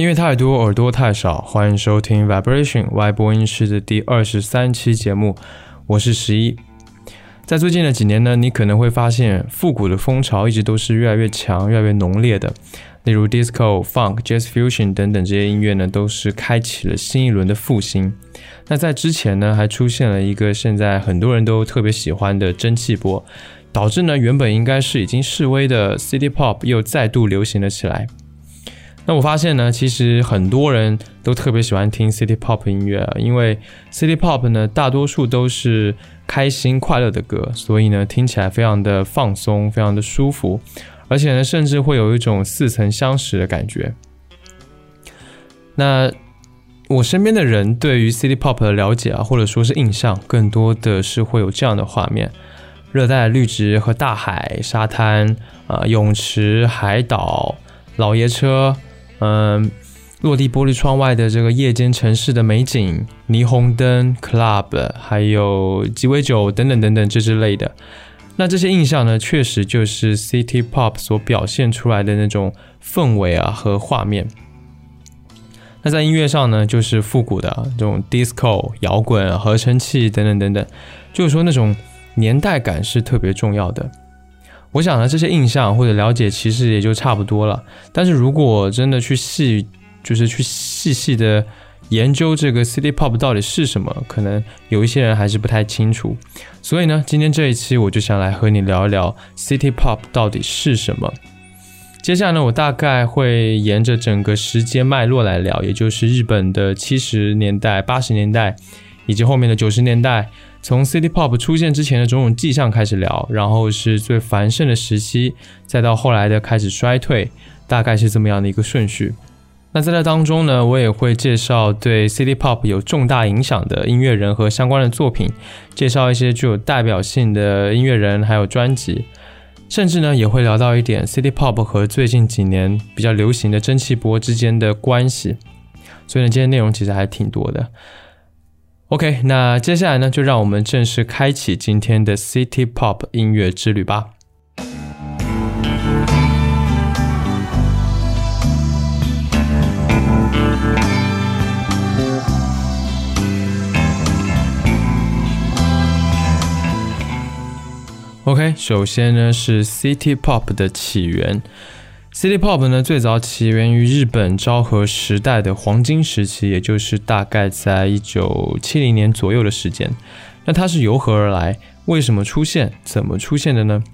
音乐太多，耳朵太少，欢迎收听 Vibration Y 播音室的第二十三期节目，我是十一。在最近的几年呢，你可能会发现复古的风潮一直都是越来越强、越来越浓烈的。例如 Disco、Funk、Jazz Fusion 等等这些音乐呢，都是开启了新一轮的复兴。那在之前呢，还出现了一个现在很多人都特别喜欢的蒸汽波，导致呢原本应该是已经式微的 City Pop 又再度流行了起来。那我发现呢，其实很多人都特别喜欢听 City Pop 音乐啊，因为 City Pop 呢，大多数都是开心快乐的歌，所以呢，听起来非常的放松，非常的舒服，而且呢，甚至会有一种似曾相识的感觉。那我身边的人对于 City Pop 的了解啊，或者说是印象，更多的是会有这样的画面：热带绿植和大海、沙滩啊、泳池、海岛、老爷车。嗯，落地玻璃窗外的这个夜间城市的美景，霓虹灯、club，还有鸡尾酒等等等等这之类的。那这些印象呢，确实就是 city pop 所表现出来的那种氛围啊和画面。那在音乐上呢，就是复古的这种 disco、摇滚、合成器等等等等，就是说那种年代感是特别重要的。我想呢，这些印象或者了解其实也就差不多了。但是如果真的去细，就是去细细的研究这个 City Pop 到底是什么，可能有一些人还是不太清楚。所以呢，今天这一期我就想来和你聊一聊 City Pop 到底是什么。接下来呢，我大概会沿着整个时间脉络来聊，也就是日本的七十年代、八十年代以及后面的九十年代。从 City Pop 出现之前的种种迹象开始聊，然后是最繁盛的时期，再到后来的开始衰退，大概是这么样的一个顺序。那在这当中呢，我也会介绍对 City Pop 有重大影响的音乐人和相关的作品，介绍一些具有代表性的音乐人还有专辑，甚至呢也会聊到一点 City Pop 和最近几年比较流行的蒸汽波之间的关系。所以呢，今天内容其实还挺多的。OK，那接下来呢，就让我们正式开启今天的 City Pop 音乐之旅吧。OK，首先呢是 City Pop 的起源。City Pop 呢，最早起源于日本昭和时代的黄金时期，也就是大概在一九七零年左右的时间。那它是由何而来？为什么出现？怎么出现的呢？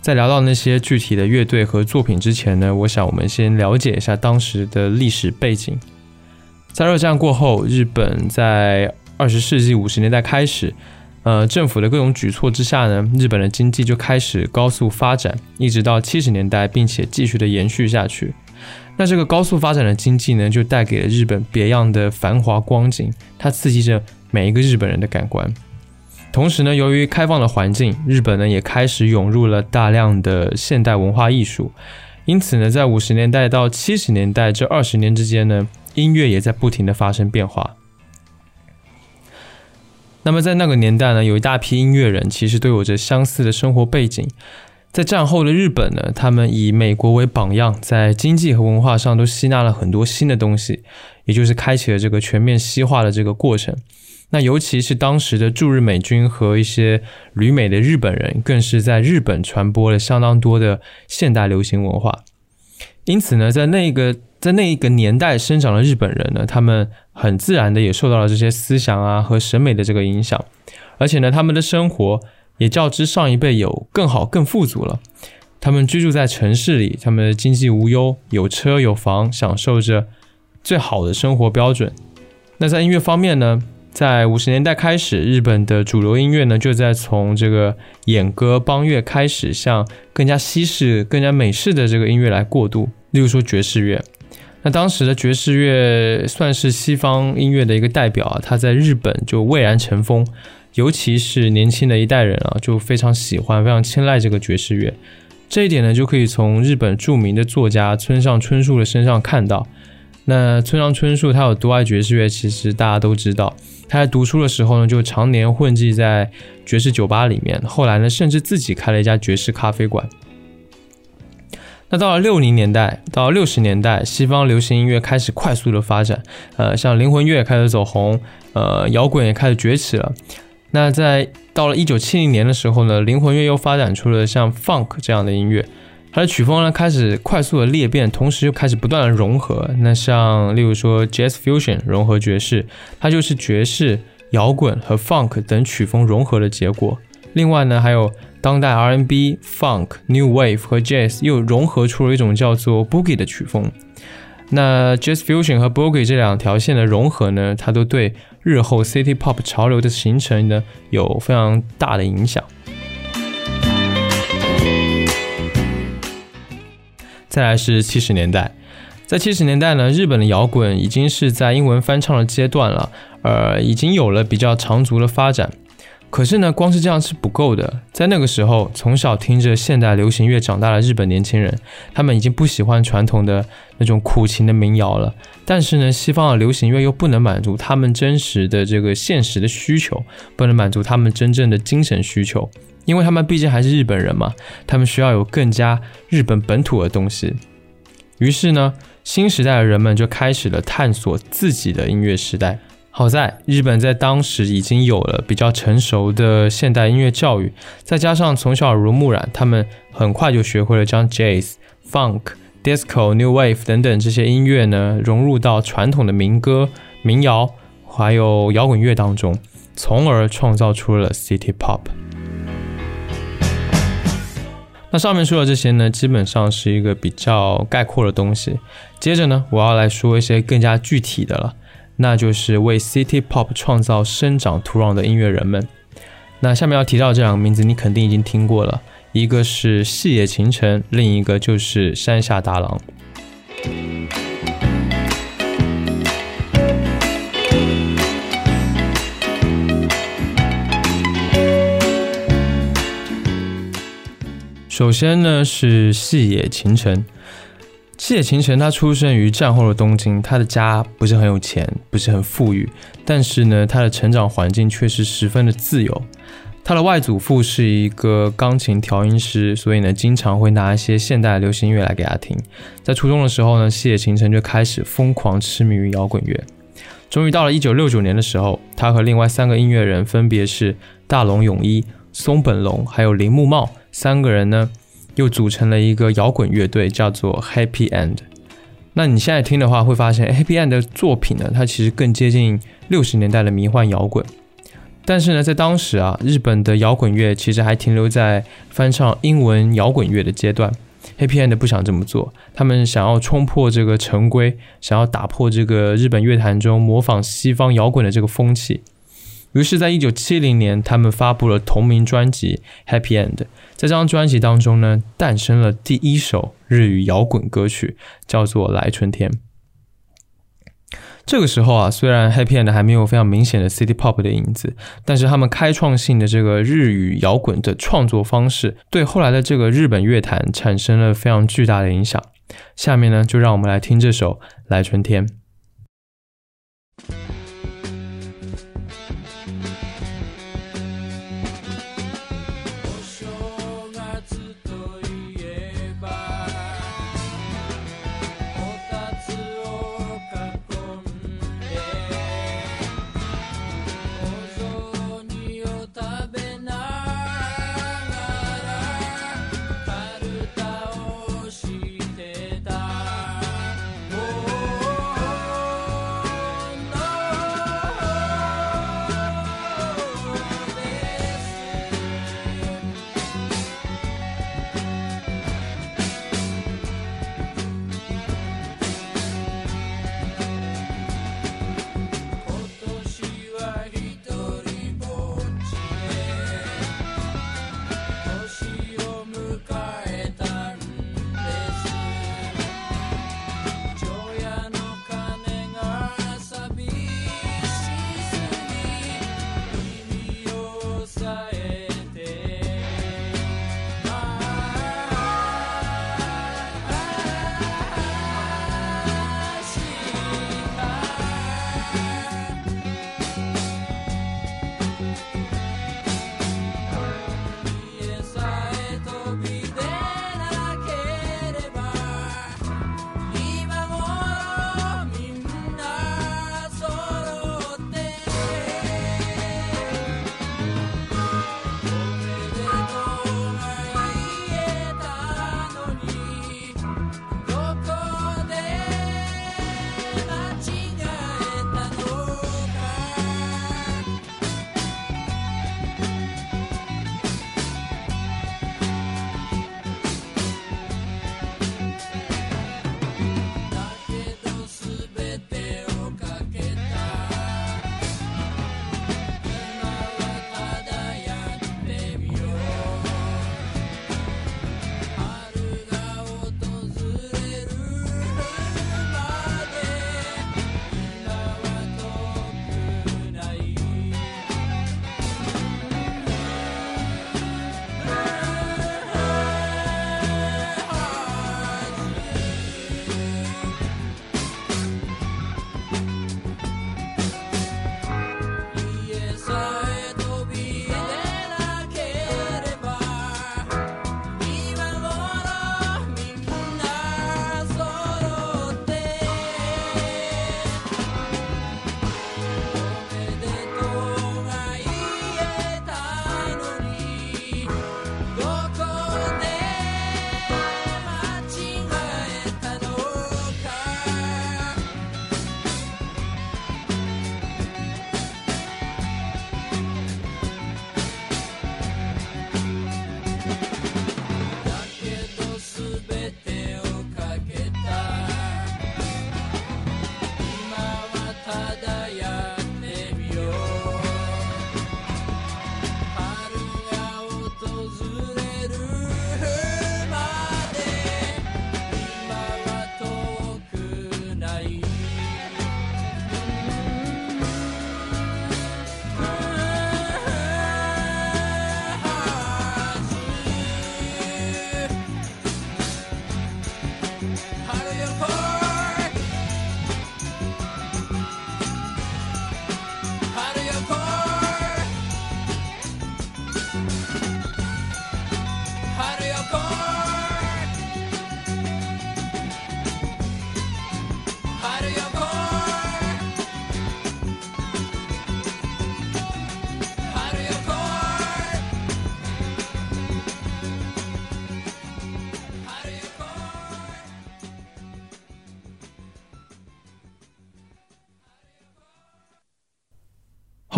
在聊到那些具体的乐队和作品之前呢，我想我们先了解一下当时的历史背景。在二战过后，日本在二十世纪五十年代开始。呃，政府的各种举措之下呢，日本的经济就开始高速发展，一直到七十年代，并且继续的延续下去。那这个高速发展的经济呢，就带给了日本别样的繁华光景，它刺激着每一个日本人的感官。同时呢，由于开放的环境，日本呢也开始涌入了大量的现代文化艺术。因此呢，在五十年代到七十年代这二十年之间呢，音乐也在不停的发生变化。那么在那个年代呢，有一大批音乐人其实都有着相似的生活背景。在战后的日本呢，他们以美国为榜样，在经济和文化上都吸纳了很多新的东西，也就是开启了这个全面西化的这个过程。那尤其是当时的驻日美军和一些旅美的日本人，更是在日本传播了相当多的现代流行文化。因此呢，在那个在那一个年代生长的日本人呢，他们很自然的也受到了这些思想啊和审美的这个影响，而且呢，他们的生活也较之上一辈有更好更富足了。他们居住在城市里，他们的经济无忧，有车有房，享受着最好的生活标准。那在音乐方面呢，在五十年代开始，日本的主流音乐呢就在从这个演歌邦乐开始向更加西式、更加美式的这个音乐来过渡。例如说爵士乐，那当时的爵士乐算是西方音乐的一个代表啊，它在日本就蔚然成风，尤其是年轻的一代人啊，就非常喜欢、非常青睐这个爵士乐。这一点呢，就可以从日本著名的作家村上春树的身上看到。那村上春树他有多爱爵士乐，其实大家都知道。他在读书的时候呢，就常年混迹在爵士酒吧里面，后来呢，甚至自己开了一家爵士咖啡馆。那到了六零年代到六十年代，西方流行音乐开始快速的发展，呃，像灵魂乐开始走红，呃，摇滚也开始崛起了。那在到了一九七零年的时候呢，灵魂乐又发展出了像 funk 这样的音乐，它的曲风呢开始快速的裂变，同时又开始不断的融合。那像例如说 jazz fusion 融合爵士，它就是爵士、摇滚和 funk 等曲风融合的结果。另外呢，还有当代 R&B、Funk、New Wave 和 Jazz 又融合出了一种叫做 Boogie 的曲风。那 Jazz Fusion 和 Boogie 这两条线的融合呢，它都对日后 City Pop 潮流的形成呢有非常大的影响。再来是七十年代，在七十年代呢，日本的摇滚已经是在英文翻唱的阶段了，呃，已经有了比较长足的发展。可是呢，光是这样是不够的。在那个时候，从小听着现代流行乐长大的日本年轻人，他们已经不喜欢传统的那种苦情的民谣了。但是呢，西方的流行乐又不能满足他们真实的这个现实的需求，不能满足他们真正的精神需求，因为他们毕竟还是日本人嘛，他们需要有更加日本本土的东西。于是呢，新时代的人们就开始了探索自己的音乐时代。好在日本在当时已经有了比较成熟的现代音乐教育，再加上从小耳濡目染，他们很快就学会了将 jazz、funk、disco、new wave 等等这些音乐呢融入到传统的民歌、民谣还有摇滚乐当中，从而创造出了 city pop。那上面说的这些呢，基本上是一个比较概括的东西。接着呢，我要来说一些更加具体的了。那就是为 City Pop 创造生长土壤的音乐人们。那下面要提到这两个名字，你肯定已经听过了，一个是细野晴臣，另一个就是山下达郎。首先呢是细野晴臣。细野晴臣，他出生于战后的东京，他的家不是很有钱，不是很富裕，但是呢，他的成长环境却是十分的自由。他的外祖父是一个钢琴调音师，所以呢，经常会拿一些现代流行音乐来给他听。在初中的时候呢，细野晴臣就开始疯狂痴迷于摇滚乐。终于到了一九六九年的时候，他和另外三个音乐人，分别是大龙永一、松本龙还有铃木茂三个人呢。又组成了一个摇滚乐队，叫做 Happy End。那你现在听的话，会发现 Happy End 的作品呢，它其实更接近六十年代的迷幻摇滚。但是呢，在当时啊，日本的摇滚乐其实还停留在翻唱英文摇滚乐的阶段。Happy End 不想这么做，他们想要冲破这个陈规，想要打破这个日本乐坛中模仿西方摇滚的这个风气。于是，在一九七零年，他们发布了同名专辑《Happy End》。在这张专辑当中呢，诞生了第一首日语摇滚歌曲，叫做《来春天》。这个时候啊，虽然《Happy End》还没有非常明显的 City Pop 的影子，但是他们开创性的这个日语摇滚的创作方式，对后来的这个日本乐坛产生了非常巨大的影响。下面呢，就让我们来听这首《来春天》。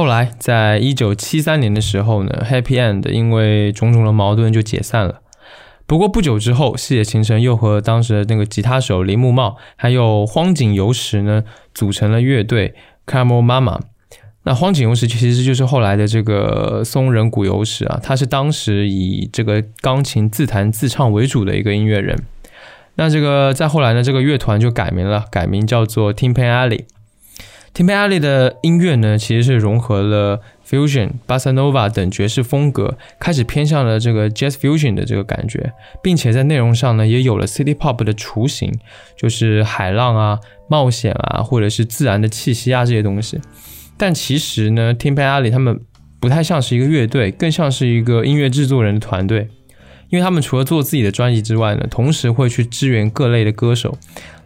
后来，在一九七三年的时候呢，Happy End 因为种种的矛盾就解散了。不过不久之后，四野晴臣又和当时的那个吉他手铃木茂，还有荒井由实呢，组成了乐队 Camel Mama。那荒井由实其实就是后来的这个松仁谷由实啊，他是当时以这个钢琴自弹自唱为主的一个音乐人。那这个再后来呢，这个乐团就改名了，改名叫做 Timpan Alley。T i m p a l i 的音乐呢，其实是融合了 fusion、bossa nova 等爵士风格，开始偏向了这个 jazz fusion 的这个感觉，并且在内容上呢，也有了 city pop 的雏形，就是海浪啊、冒险啊，或者是自然的气息啊这些东西。但其实呢 t i m p a l i 他们不太像是一个乐队，更像是一个音乐制作人的团队，因为他们除了做自己的专辑之外呢，同时会去支援各类的歌手，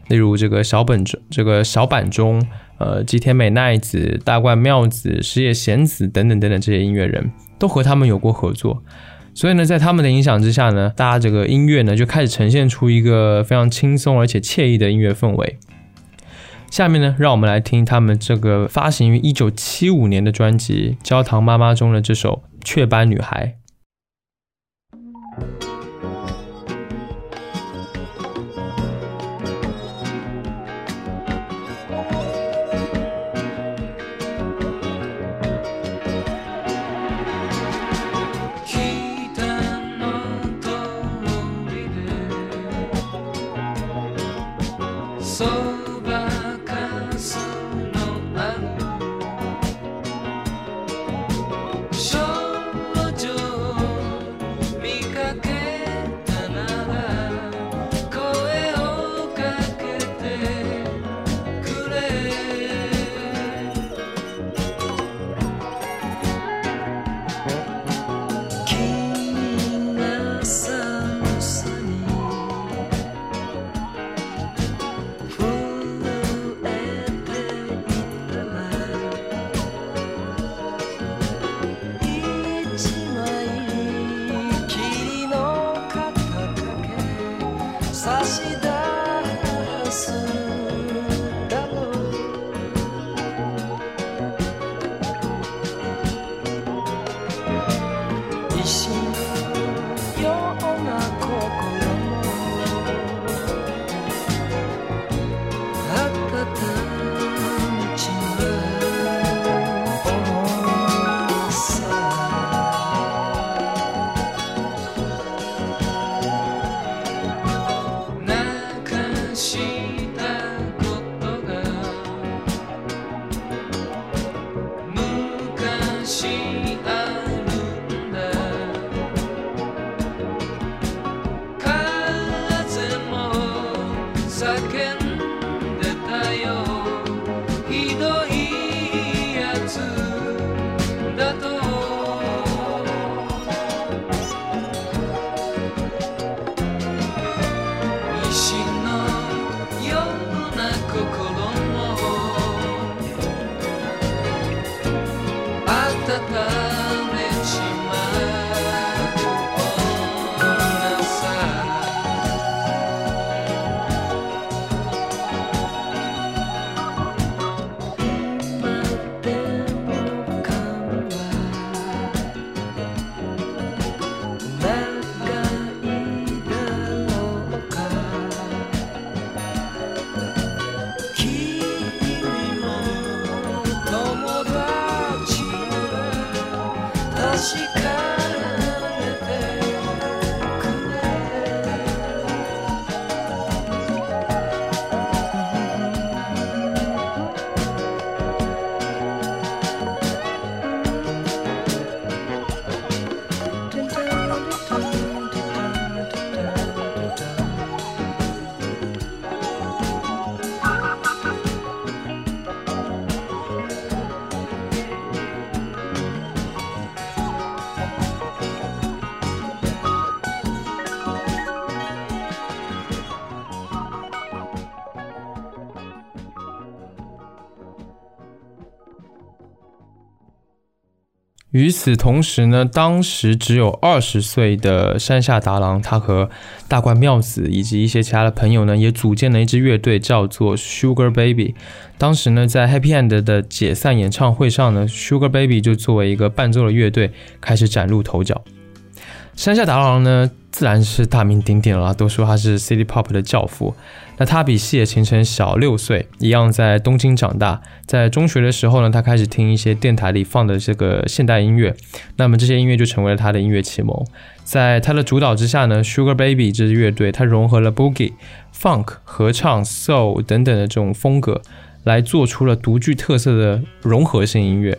例如这个小本中这个小板中。呃，吉田美奈子、大冠妙子、石野贤子等等等等这些音乐人都和他们有过合作，所以呢，在他们的影响之下呢，大家这个音乐呢就开始呈现出一个非常轻松而且惬意的音乐氛围。下面呢，让我们来听他们这个发行于一九七五年的专辑《焦糖妈妈》中的这首《雀斑女孩》。与此同时呢，当时只有二十岁的山下达郎，他和大关妙子以及一些其他的朋友呢，也组建了一支乐队，叫做 Sugar Baby。当时呢，在 Happy End 的解散演唱会上呢，Sugar Baby 就作为一个伴奏的乐队开始崭露头角。山下达郎呢，自然是大名鼎鼎了，都说他是 City Pop 的教父。那他比细野晴臣小六岁，一样在东京长大。在中学的时候呢，他开始听一些电台里放的这个现代音乐，那么这些音乐就成为了他的音乐启蒙。在他的主导之下呢，Sugar Baby 这支乐队，它融合了 Boogie、Funk、合唱、Soul 等等的这种风格，来做出了独具特色的融合性音乐。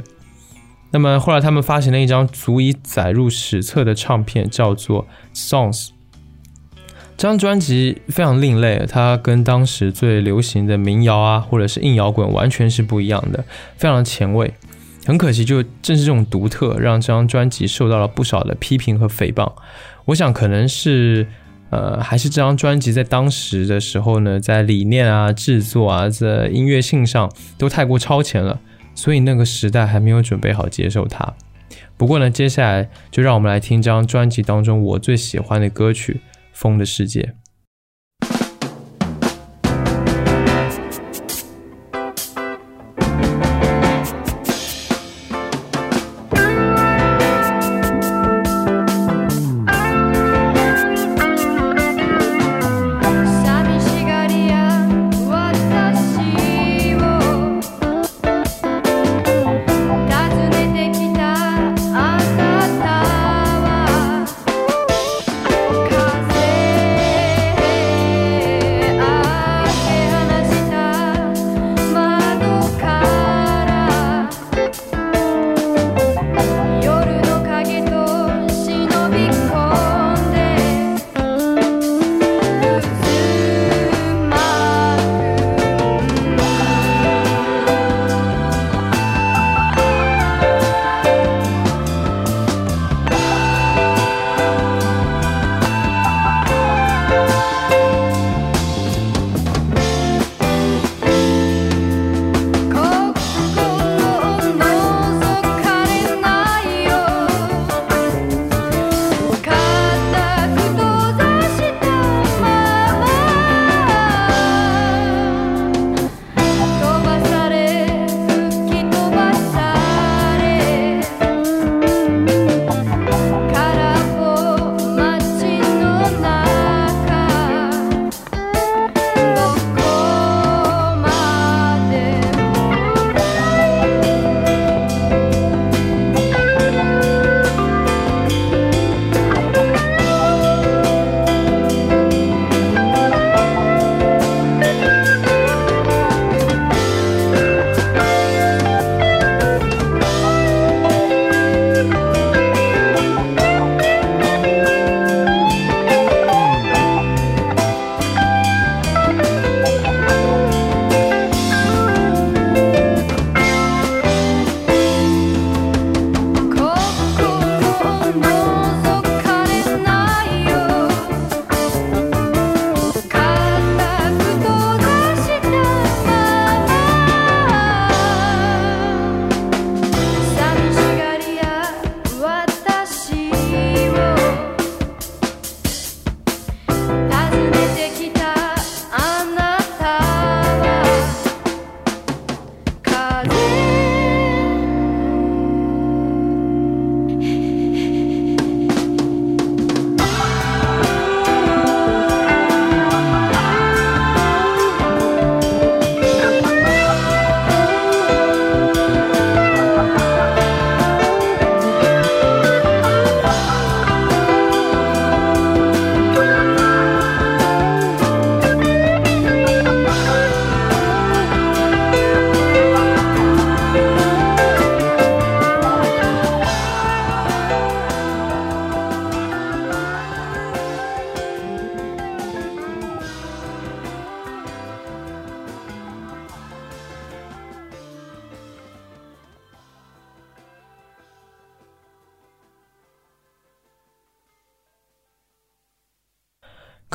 那么后来他们发行了一张足以载入史册的唱片，叫做 Songs。这张专辑非常另类，它跟当时最流行的民谣啊，或者是硬摇滚完全是不一样的，非常的前卫。很可惜，就正是这种独特，让这张专辑受到了不少的批评和诽谤。我想，可能是呃，还是这张专辑在当时的时候呢，在理念啊、制作啊，在音乐性上都太过超前了，所以那个时代还没有准备好接受它。不过呢，接下来就让我们来听张专辑当中我最喜欢的歌曲。风的世界。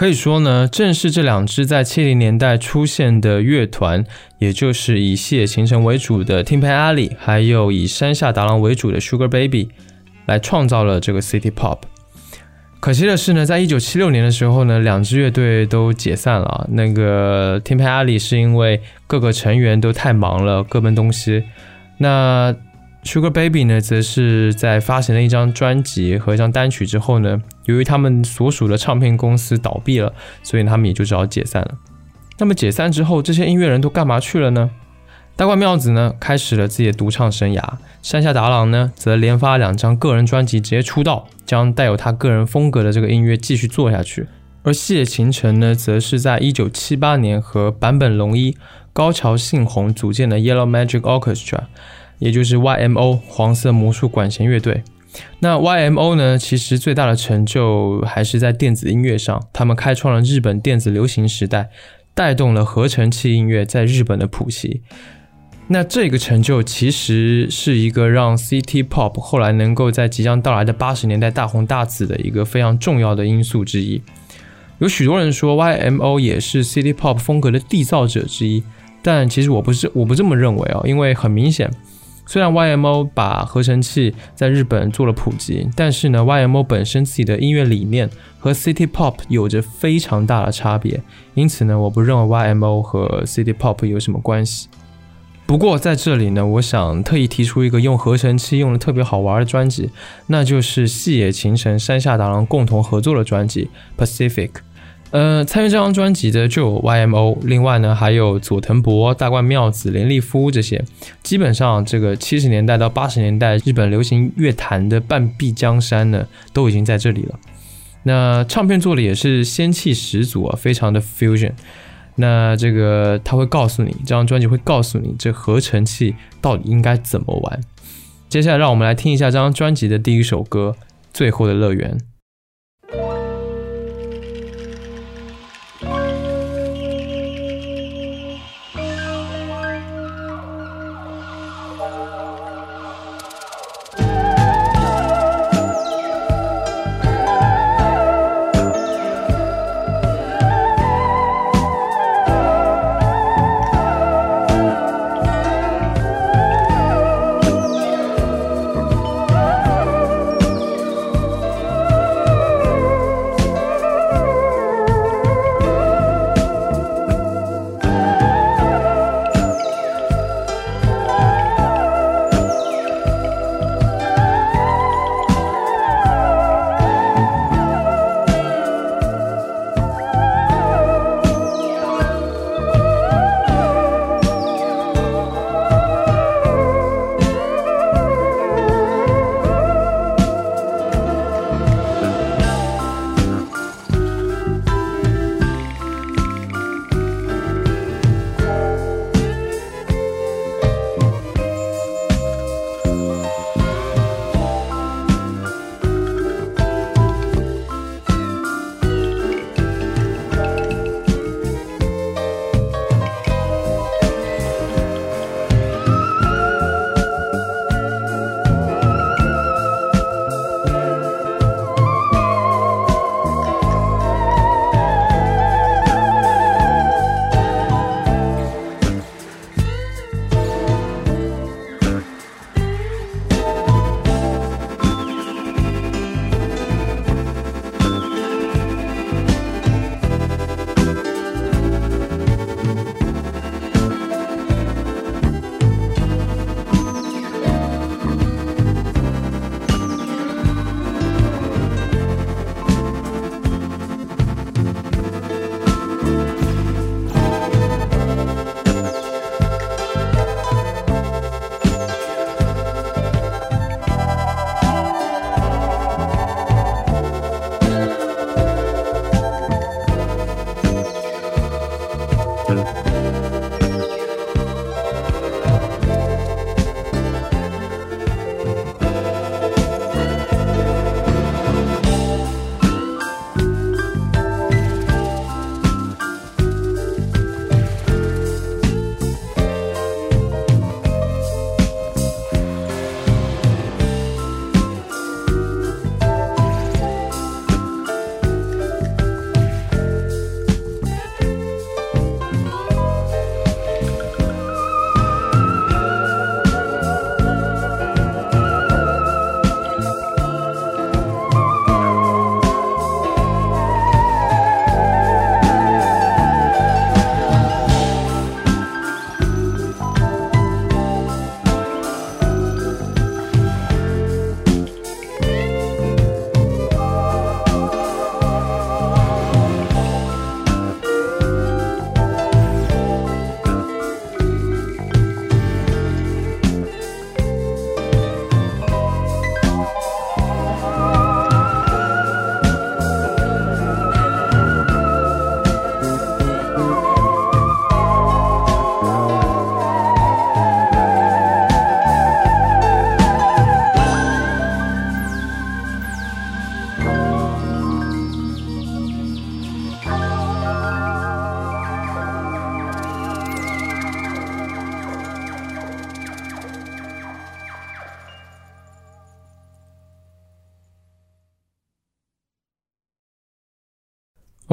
可以说呢，正是这两支在七零年代出现的乐团，也就是以细野晴臣为主的 Tin Pan ali 还有以山下达郎为主的 Sugar Baby，来创造了这个 City Pop。可惜的是呢，在一九七六年的时候呢，两支乐队都解散了。那个 Tin Pan ali 是因为各个成员都太忙了，各奔东西。那 Sugar Baby 呢，则是在发行了一张专辑和一张单曲之后呢，由于他们所属的唱片公司倒闭了，所以他们也就只好解散了。那么解散之后，这些音乐人都干嘛去了呢？大冠妙子呢，开始了自己的独唱生涯；山下达郎呢，则连发两张个人专辑直接出道，将带有他个人风格的这个音乐继续做下去。而细野晴臣呢，则是在一九七八年和坂本龙一、高桥幸宏组建的 Yellow Magic Orchestra。也就是 YMO 黄色魔术管弦乐队。那 YMO 呢？其实最大的成就还是在电子音乐上，他们开创了日本电子流行时代，带动了合成器音乐在日本的普及。那这个成就其实是一个让 City Pop 后来能够在即将到来的八十年代大红大紫的一个非常重要的因素之一。有许多人说 YMO 也是 City Pop 风格的缔造者之一，但其实我不是，我不这么认为啊，因为很明显。虽然 YMO 把合成器在日本做了普及，但是呢，YMO 本身自己的音乐理念和 City Pop 有着非常大的差别，因此呢，我不认为 YMO 和 City Pop 有什么关系。不过在这里呢，我想特意提出一个用合成器用的特别好玩的专辑，那就是细野晴臣、山下达郎共同合作的专辑《Pacific》。呃，参与这张专辑的就有 YMO，另外呢还有佐藤博、大冠妙子、林立夫这些。基本上这个七十年代到八十年代日本流行乐坛的半壁江山呢，都已经在这里了。那唱片做的也是仙气十足啊，非常的 fusion。那这个他会告诉你，这张专辑会告诉你这合成器到底应该怎么玩。接下来让我们来听一下这张专辑的第一首歌《最后的乐园》。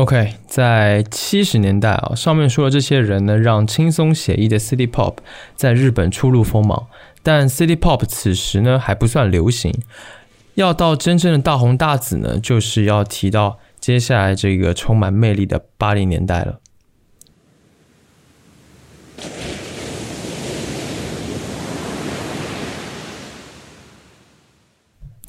OK，在七十年代啊，上面说的这些人呢，让轻松写意的 City Pop 在日本初露锋芒。但 City Pop 此时呢还不算流行，要到真正的大红大紫呢，就是要提到接下来这个充满魅力的八零年代了。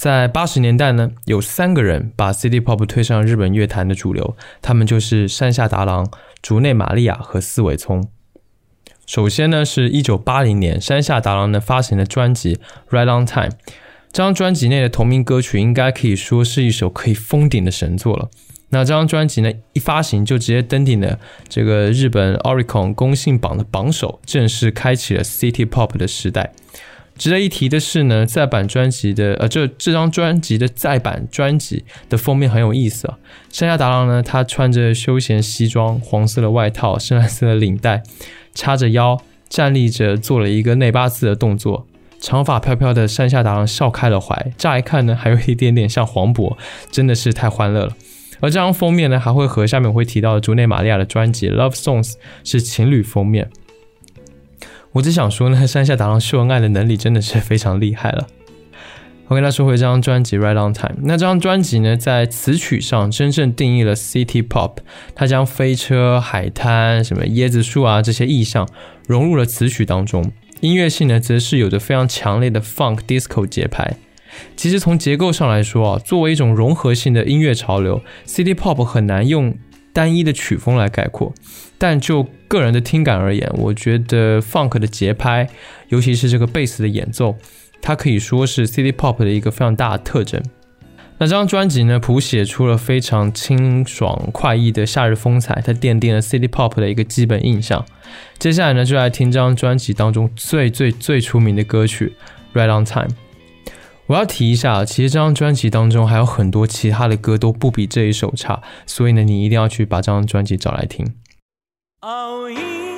在八十年代呢，有三个人把 City Pop 推上日本乐坛的主流，他们就是山下达郎、竹内玛利亚和四尾聪。首先呢，是一九八零年山下达郎呢发行的专辑《Right on Time》，这张专辑内的同名歌曲应该可以说是一首可以封顶的神作了。那这张专辑呢一发行就直接登顶了这个日本 Oricon 公信榜的榜首，正式开启了 City Pop 的时代。值得一提的是呢，再版专辑的呃，这这张专辑的再版专辑的封面很有意思啊。山下达郎呢，他穿着休闲西装，黄色的外套，深蓝色的领带，叉着腰站立着，做了一个内八字的动作。长发飘飘的山下达郎笑开了怀，乍一看呢，还有一点点像黄渤，真的是太欢乐了。而这张封面呢，还会和下面我会提到的竹内玛利亚的专辑《Love Songs》是情侣封面。我只想说呢，山下达郎秀恩爱的能力真的是非常厉害了。我跟他说回这张专辑《Right on Time》，那这张专辑呢，在词曲上真正定义了 City Pop，它将飞车、海滩、什么椰子树啊这些意象融入了词曲当中，音乐性呢，则是有着非常强烈的 Funk Disco 节拍。其实从结构上来说啊，作为一种融合性的音乐潮流，City Pop 很难用单一的曲风来概括。但就个人的听感而言，我觉得 funk 的节拍，尤其是这个贝斯的演奏，它可以说是 city pop 的一个非常大的特征。那这张专辑呢，谱写出了非常清爽快意的夏日风采，它奠定了 city pop 的一个基本印象。接下来呢，就来听这张专辑当中最最最出名的歌曲《Right on Time》。我要提一下，其实这张专辑当中还有很多其他的歌都不比这一首差，所以呢，你一定要去把这张专辑找来听。青い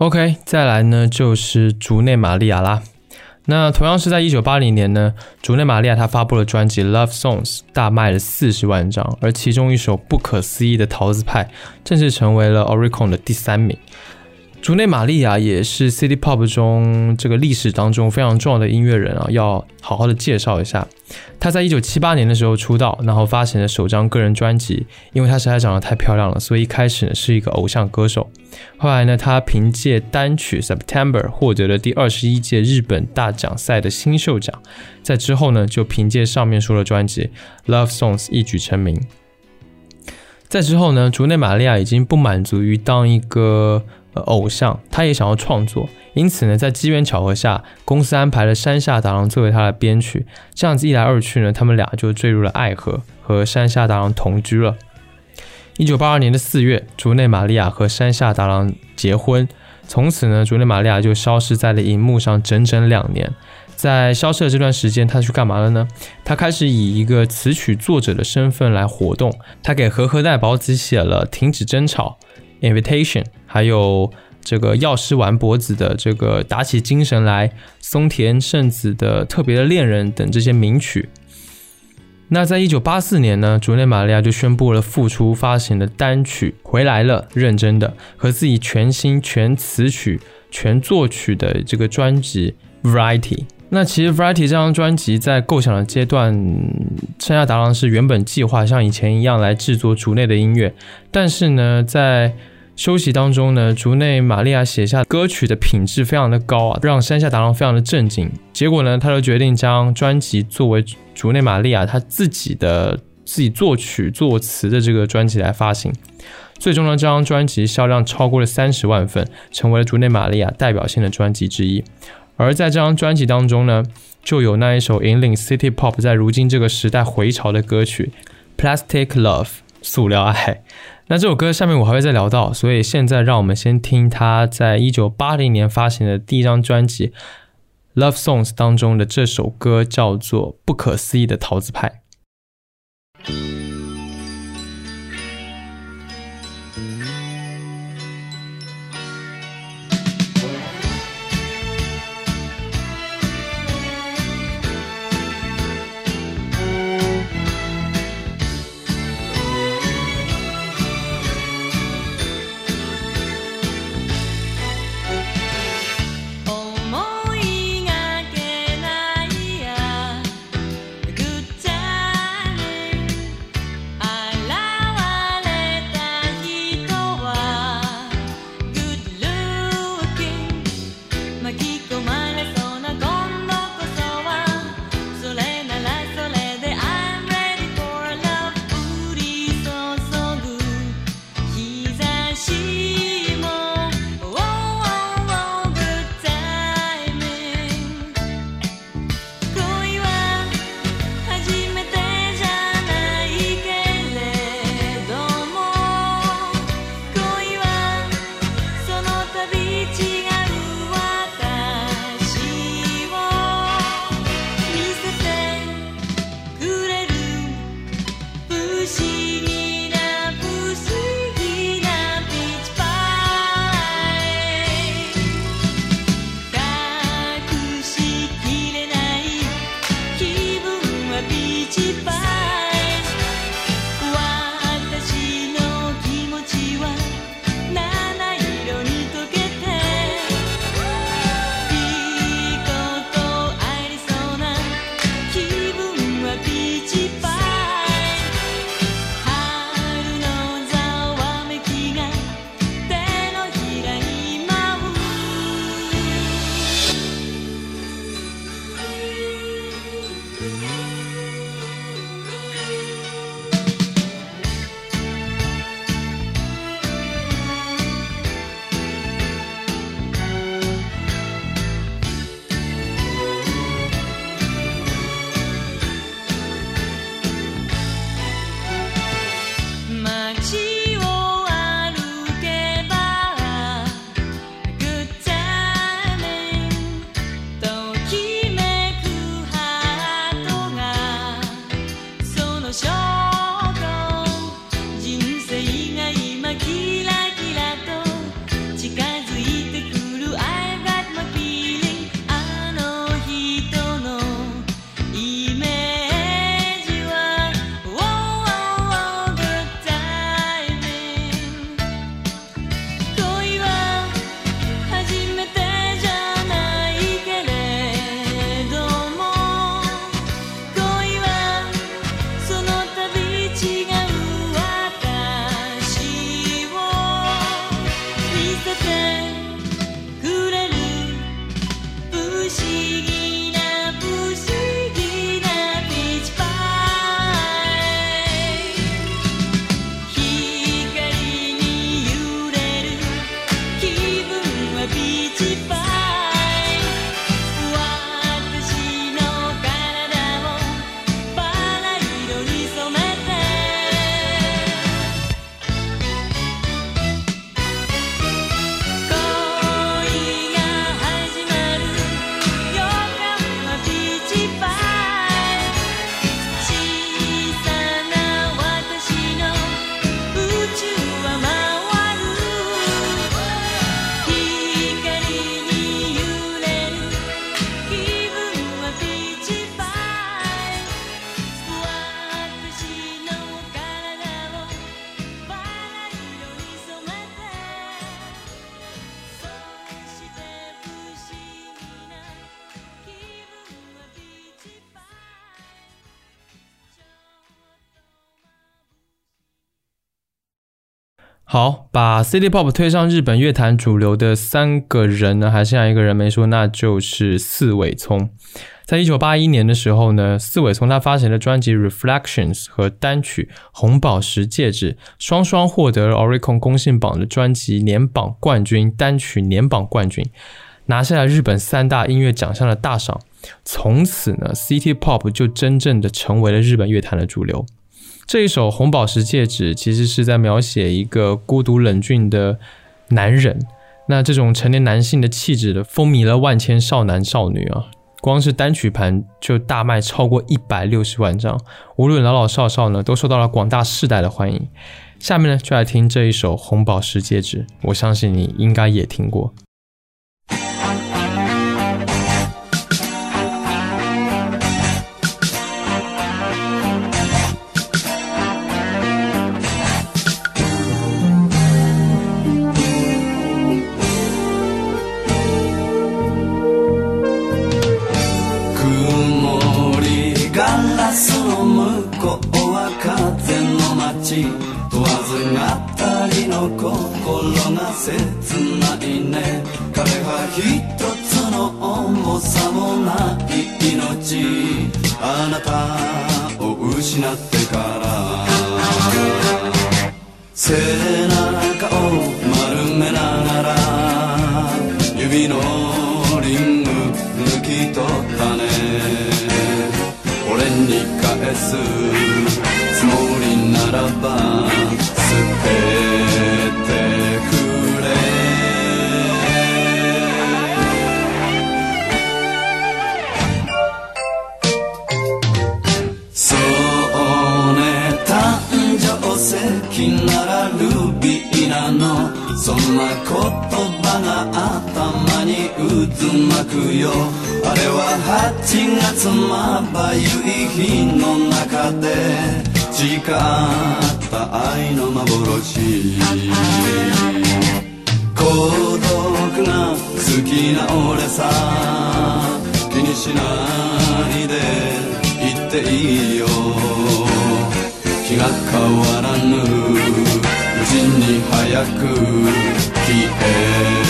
OK，再来呢就是竹内玛利亚啦。那同样是在一九八零年呢，竹内玛利亚她发布了专辑《Love Songs》，大卖了四十万张，而其中一首不可思议的桃子派，正式成为了 Oricon 的第三名。竹内玛利亚也是 City Pop 中这个历史当中非常重要的音乐人啊，要好好的介绍一下。她在一九七八年的时候出道，然后发行了首张个人专辑。因为她实在长得太漂亮了，所以一开始呢是一个偶像歌手。后来呢，她凭借单曲《September》获得了第二十一届日本大奖赛的新秀奖。在之后呢，就凭借上面说的专辑《Love Songs》一举成名。在之后呢，竹内玛利亚已经不满足于当一个。偶像，他也想要创作，因此呢，在机缘巧合下，公司安排了山下达郎作为他的编曲，这样子一来二去呢，他们俩就坠入了爱河，和山下达郎同居了。一九八二年的四月，竹内玛利亚和山下达郎结婚，从此呢，竹内玛利亚就消失在了荧幕上整整两年。在消失的这段时间，他去干嘛了呢？他开始以一个词曲作者的身份来活动，他给和和代保子写了《停止争吵》。Invitation，还有这个药师丸脖子的这个打起精神来，松田圣子的特别的恋人等这些名曲。那在一九八四年呢，竹内玛利亚就宣布了复出发行的单曲回来了，认真的和自己全新全词曲全作曲的这个专辑 Variety。那其实 Variety 这张专辑在构想的阶段，山下达郎是原本计划像以前一样来制作竹内的音乐，但是呢，在休息当中呢，竹内玛利亚写下歌曲的品质非常的高啊，让山下达郎非常的震惊。结果呢，他就决定将专辑作为竹内玛利亚他自己的自己作曲作词的这个专辑来发行。最终呢，这张专辑销量超过了三十万份，成为了竹内玛利亚代表性的专辑之一。而在这张专辑当中呢，就有那一首引领 City Pop 在如今这个时代回潮的歌曲《Plastic Love》塑料爱。那这首歌下面我还会再聊到，所以现在让我们先听他在一九八零年发行的第一张专辑《Love Songs》当中的这首歌，叫做《不可思议的桃子派》。see 好，把 City Pop 推上日本乐坛主流的三个人呢，还剩下一个人没说，那就是四尾聪。在一九八一年的时候呢，四尾聪他发行的专辑《Reflections》和单曲《红宝石戒指》双双获得了 Oricon 公信榜的专辑年榜冠军、单曲年榜冠军，拿下了日本三大音乐奖项的大赏。从此呢，City Pop 就真正的成为了日本乐坛的主流。这一首《红宝石戒指》其实是在描写一个孤独冷峻的男人。那这种成年男性的气质的风靡了万千少男少女啊！光是单曲盘就大卖超过一百六十万张，无论老老少少呢，都受到了广大世代的欢迎。下面呢，就来听这一首《红宝石戒指》，我相信你应该也听过。心が切ないね。彼は一つの重さもない命。あなたを失ってから。背中を丸めながら。指のリング抜き取ったね。俺に返すつもりならば。きならルビーなの。そんな言葉が頭に渦巻くよ。あれは8月まばゆい日の中で。誓った愛の幻。孤独が好きな俺さ。気にしないで言っていいよ。日が変わらぬ。うちに早く消え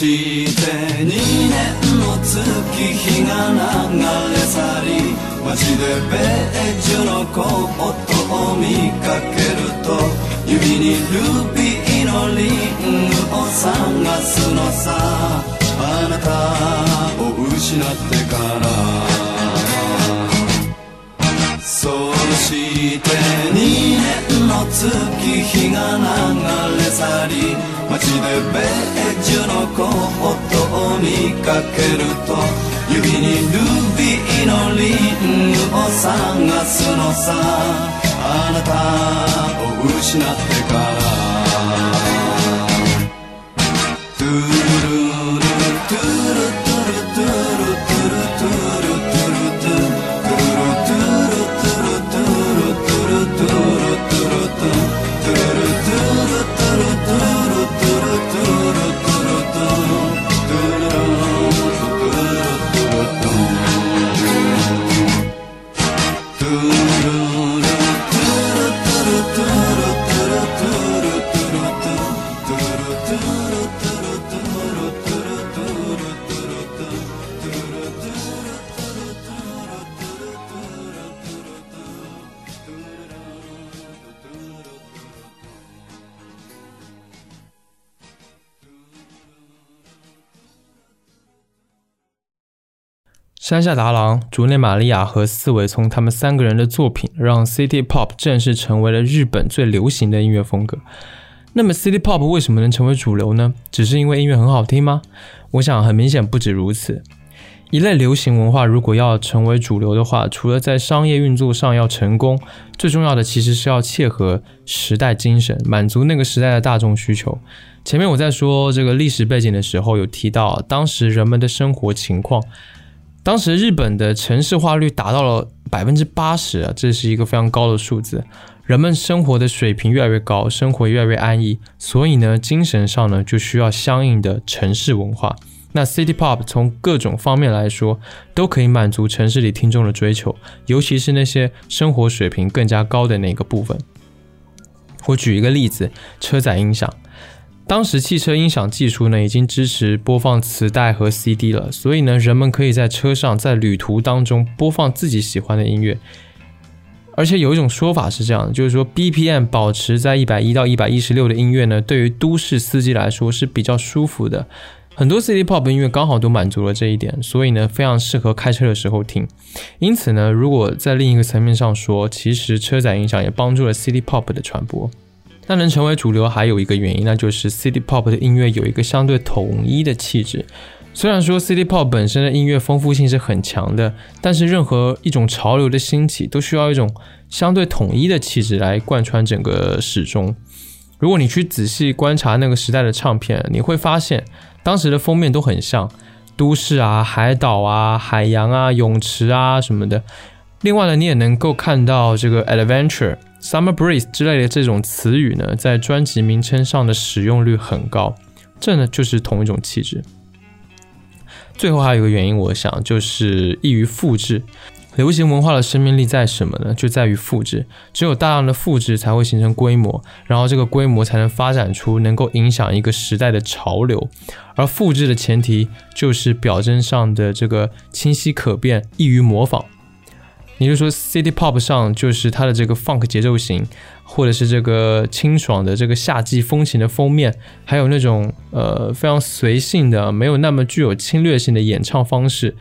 して2年の月日が流れ去り街でベージュのコートを見かけると指にルビーのリングを探すのさ。あなたを失ってから。そうして2年の月日が流れ去り街でベージュのコートを見かけると指にルビーのリングを探すのさ。あなたを失ってから。山下达郎、竹内玛利亚和四尾聪他们三个人的作品，让 City Pop 正式成为了日本最流行的音乐风格。那么 City Pop 为什么能成为主流呢？只是因为音乐很好听吗？我想很明显不止如此。一类流行文化如果要成为主流的话，除了在商业运作上要成功，最重要的其实是要切合时代精神，满足那个时代的大众需求。前面我在说这个历史背景的时候，有提到当时人们的生活情况。当时日本的城市化率达到了百分之八十啊，这是一个非常高的数字。人们生活的水平越来越高，生活越来越安逸，所以呢，精神上呢就需要相应的城市文化。那 City Pop 从各种方面来说，都可以满足城市里听众的追求，尤其是那些生活水平更加高的那个部分。我举一个例子，车载音响。当时汽车音响技术呢已经支持播放磁带和 CD 了，所以呢，人们可以在车上在旅途当中播放自己喜欢的音乐。而且有一种说法是这样的，就是说 BPM 保持在一百一到一百一十六的音乐呢，对于都市司机来说是比较舒服的。很多 City Pop 音乐刚好都满足了这一点，所以呢，非常适合开车的时候听。因此呢，如果在另一个层面上说，其实车载音响也帮助了 City Pop 的传播。那能成为主流还有一个原因，那就是 City Pop 的音乐有一个相对统一的气质。虽然说 City Pop 本身的音乐丰富性是很强的，但是任何一种潮流的兴起都需要一种相对统一的气质来贯穿整个始终。如果你去仔细观察那个时代的唱片，你会发现。当时的封面都很像都市啊、海岛啊、海洋啊、泳池啊什么的。另外呢，你也能够看到这个 adventure、summer breeze 之类的这种词语呢，在专辑名称上的使用率很高。这呢，就是同一种气质。最后还有一个原因，我想就是易于复制。流行文化的生命力在什么呢？就在于复制。只有大量的复制，才会形成规模，然后这个规模才能发展出能够影响一个时代的潮流。而复制的前提就是表征上的这个清晰可辨，易于模仿。你就说 City Pop 上就是它的这个 Funk 节奏型，或者是这个清爽的这个夏季风情的封面，还有那种呃非常随性的、没有那么具有侵略性的演唱方式，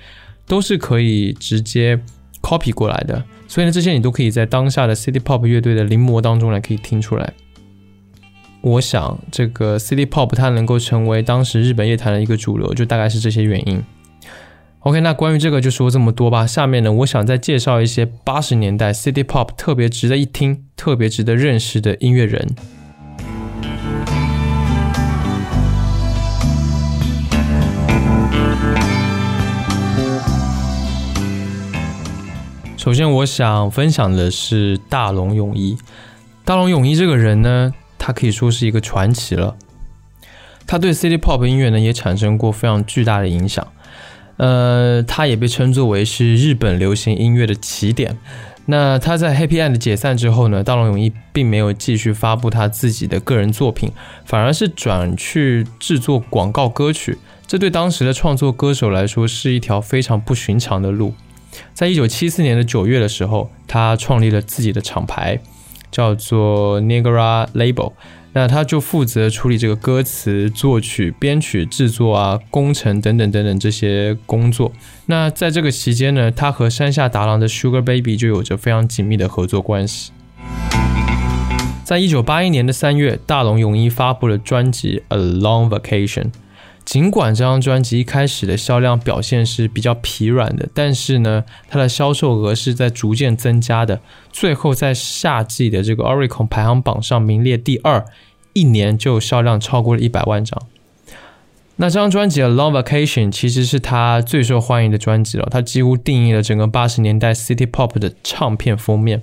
都是可以直接。copy 过来的，所以呢，这些你都可以在当下的 City Pop 乐队的临摹当中来可以听出来。我想，这个 City Pop 它能够成为当时日本乐坛的一个主流，就大概是这些原因。OK，那关于这个就说这么多吧。下面呢，我想再介绍一些八十年代 City Pop 特别值得一听、特别值得认识的音乐人。首先，我想分享的是大龙泳衣。大龙泳衣这个人呢，他可以说是一个传奇了。他对 City Pop 音乐呢也产生过非常巨大的影响。呃，他也被称作为是日本流行音乐的起点。那他在 Happy End 解散之后呢，大龙泳衣并没有继续发布他自己的个人作品，反而是转去制作广告歌曲。这对当时的创作歌手来说是一条非常不寻常的路。在一九七四年的九月的时候，他创立了自己的厂牌，叫做 Niagara Label。那他就负责处理这个歌词、作曲、编曲、制作啊、工程等等等等这些工作。那在这个期间呢，他和山下达郎的 Sugar Baby 就有着非常紧密的合作关系。在一九八一年的三月，大龙泳衣发布了专辑《A Long Vacation》。尽管这张专辑一开始的销量表现是比较疲软的，但是呢，它的销售额是在逐渐增加的。最后在夏季的这个 Oricon 排行榜上名列第二，一年就销量超过了一百万张。那这张专辑的《Long Vacation》其实是他最受欢迎的专辑了，它几乎定义了整个八十年代 City Pop 的唱片封面。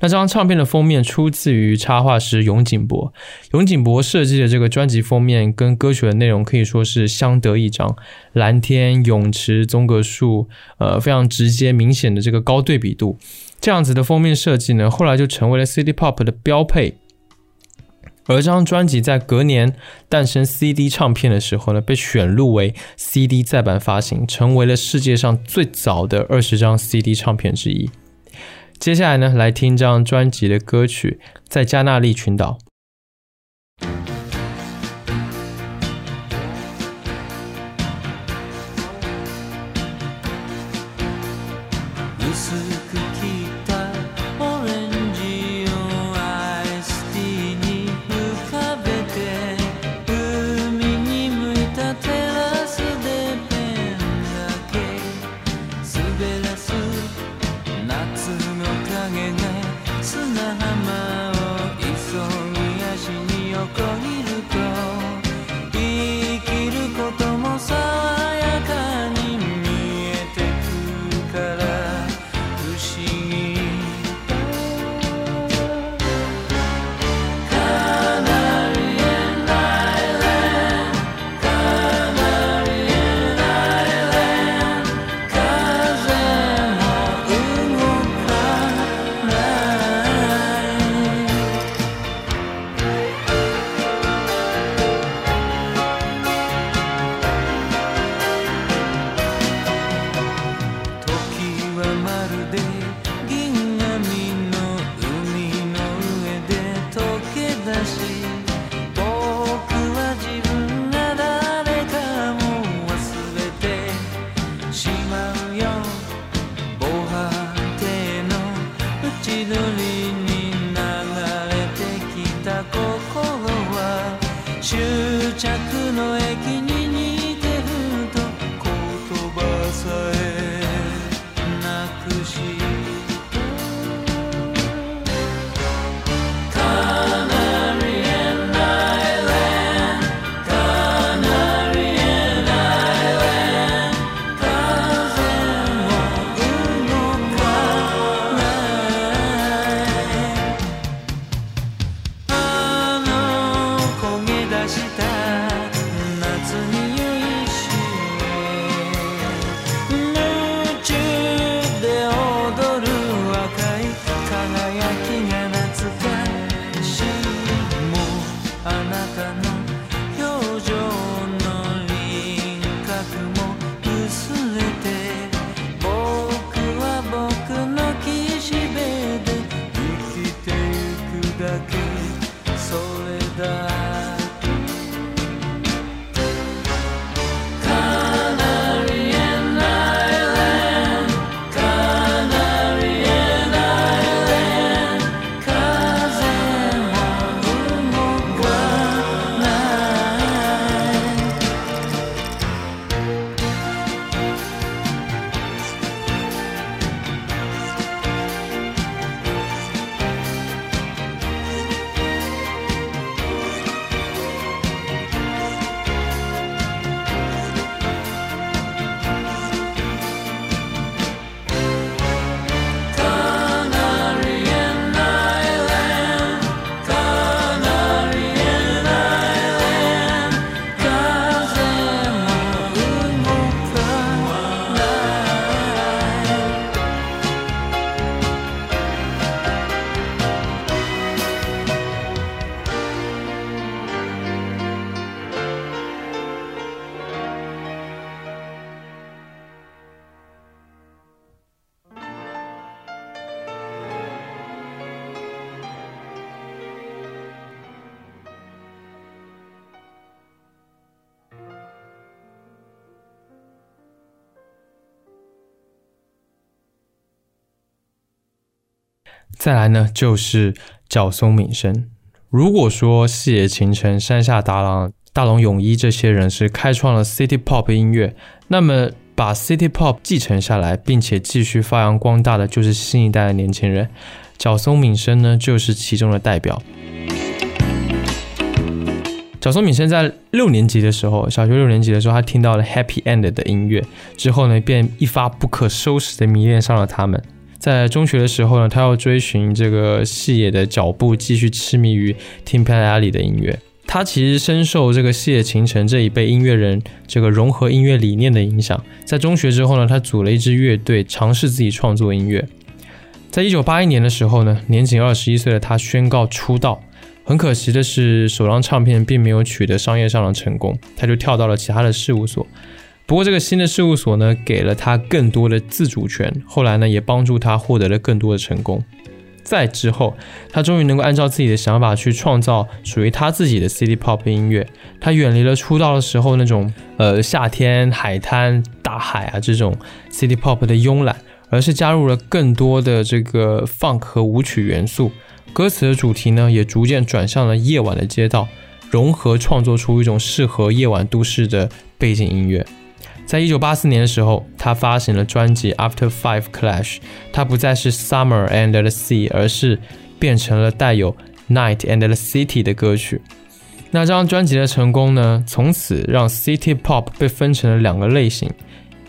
那这张唱片的封面出自于插画师永井博，永井博设计的这个专辑封面跟歌曲的内容可以说是相得益彰，蓝天、泳池、棕榈树，呃，非常直接明显的这个高对比度，这样子的封面设计呢，后来就成为了 City Pop 的标配。而这张专辑在隔年诞生 CD 唱片的时候呢，被选入为 CD 再版发行，成为了世界上最早的二十张 CD 唱片之一。接下来呢，来听这张专辑的歌曲，在加纳利群岛。再来呢，就是角松敏生。如果说细野晴臣、山下达郎、大龙泳衣这些人是开创了 City Pop 音乐，那么把 City Pop 继承下来，并且继续发扬光大的，就是新一代的年轻人。角松敏生呢，就是其中的代表。角松敏生在六年级的时候，小学六年级的时候，他听到了 Happy End 的音乐，之后呢，便一发不可收拾的迷恋上了他们。在中学的时候呢，他要追寻这个细野的脚步，继续痴迷于听 p a l 里的音乐。他其实深受这个细野晴臣这一辈音乐人这个融合音乐理念的影响。在中学之后呢，他组了一支乐队，尝试自己创作音乐。在一九八一年的时候呢，年仅二十一岁的他宣告出道。很可惜的是，首张唱片并没有取得商业上的成功，他就跳到了其他的事务所。不过，这个新的事务所呢，给了他更多的自主权。后来呢，也帮助他获得了更多的成功。在之后，他终于能够按照自己的想法去创造属于他自己的 City Pop 音乐。他远离了出道的时候那种呃夏天、海滩、大海啊这种 City Pop 的慵懒，而是加入了更多的这个 Funk 和舞曲元素。歌词的主题呢，也逐渐转向了夜晚的街道，融合创作出一种适合夜晚都市的背景音乐。在一九八四年的时候，他发行了专辑《After Five Clash》，它不再是 Summer and the Sea，而是变成了带有 Night and the City 的歌曲。那这张专辑的成功呢，从此让 City Pop 被分成了两个类型，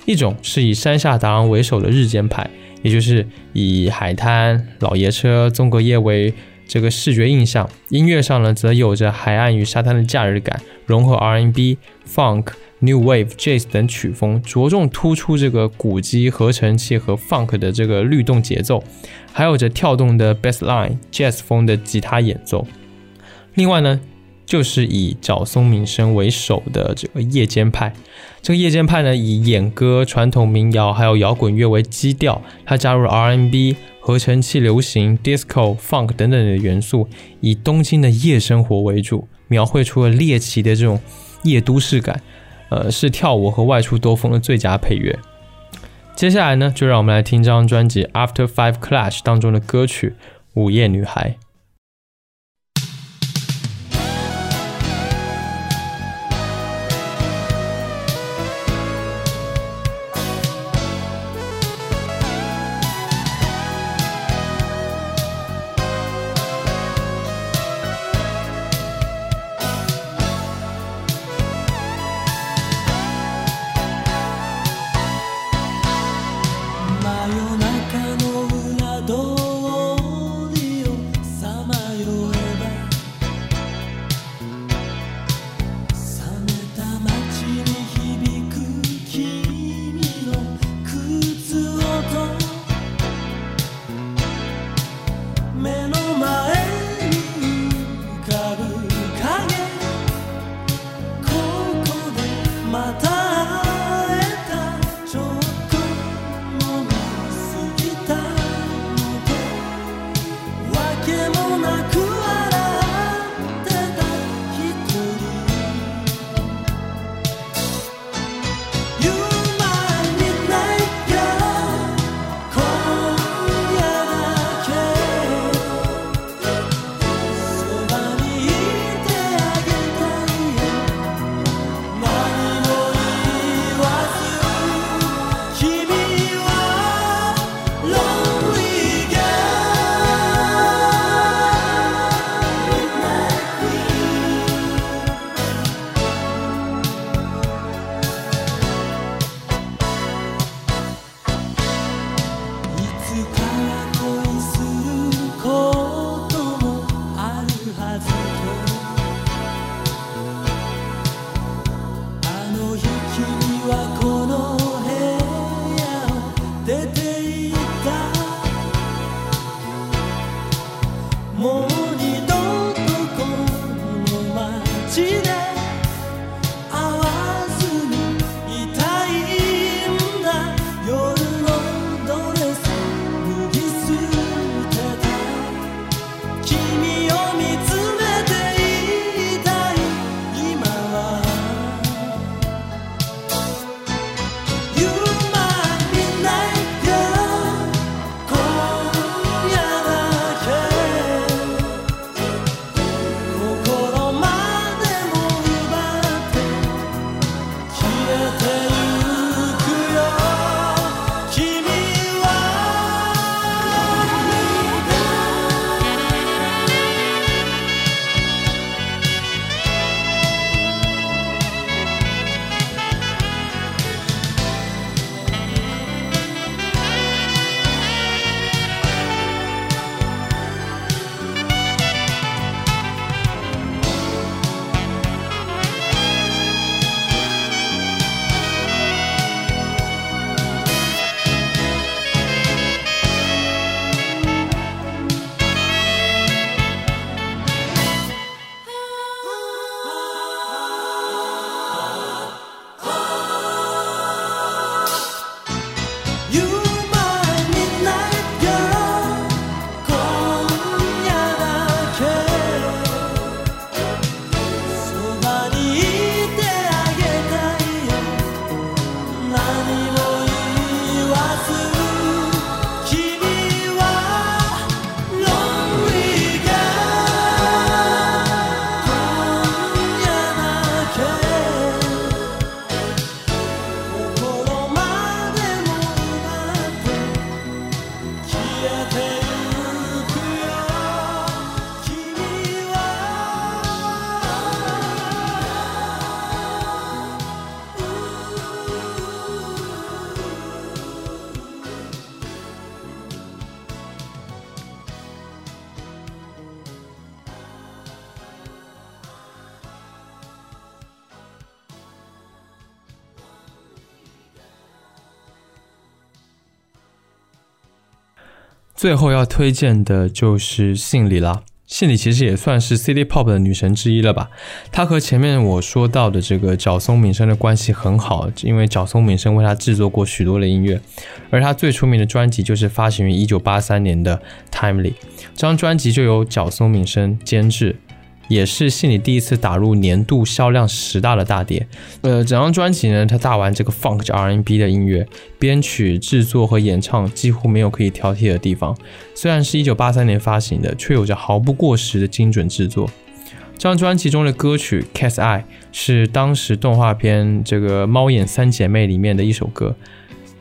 一种是以山下达郎为首的日间派，也就是以海滩、老爷车、棕榈叶为这个视觉印象，音乐上呢则有着海岸与沙滩的假日感，融合 R&B、Funk。New Wave、Jazz 等曲风着重突出这个鼓机、合成器和 Funk 的这个律动节奏，还有着跳动的 Bass Line、Jazz 风的吉他演奏。另外呢，就是以角松敏生为首的这个夜间派。这个夜间派呢，以演歌、传统民谣还有摇滚乐为基调，它加入 R&B、合成器、流行、Disco、Funk 等等的元素，以东京的夜生活为主，描绘出了猎奇的这种夜都市感。呃，是跳舞和外出兜风的最佳配乐。接下来呢，就让我们来听这张专辑《After Five Clash》当中的歌曲《午夜女孩》。最后要推荐的就是信里啦。信里其实也算是 City Pop 的女神之一了吧。她和前面我说到的这个角松敏生的关系很好，因为角松敏生为她制作过许多的音乐，而她最出名的专辑就是发行于一九八三年的《Timely》，这张专辑就由角松敏生监制。也是信里第一次打入年度销量十大的大碟。呃，整张专辑呢，它大玩这个 funk R N B 的音乐，编曲、制作和演唱几乎没有可以挑剔的地方。虽然是一九八三年发行的，却有着毫不过时的精准制作。这张专辑中的歌曲《Cat's Eye》是当时动画片这个《猫眼三姐妹》里面的一首歌。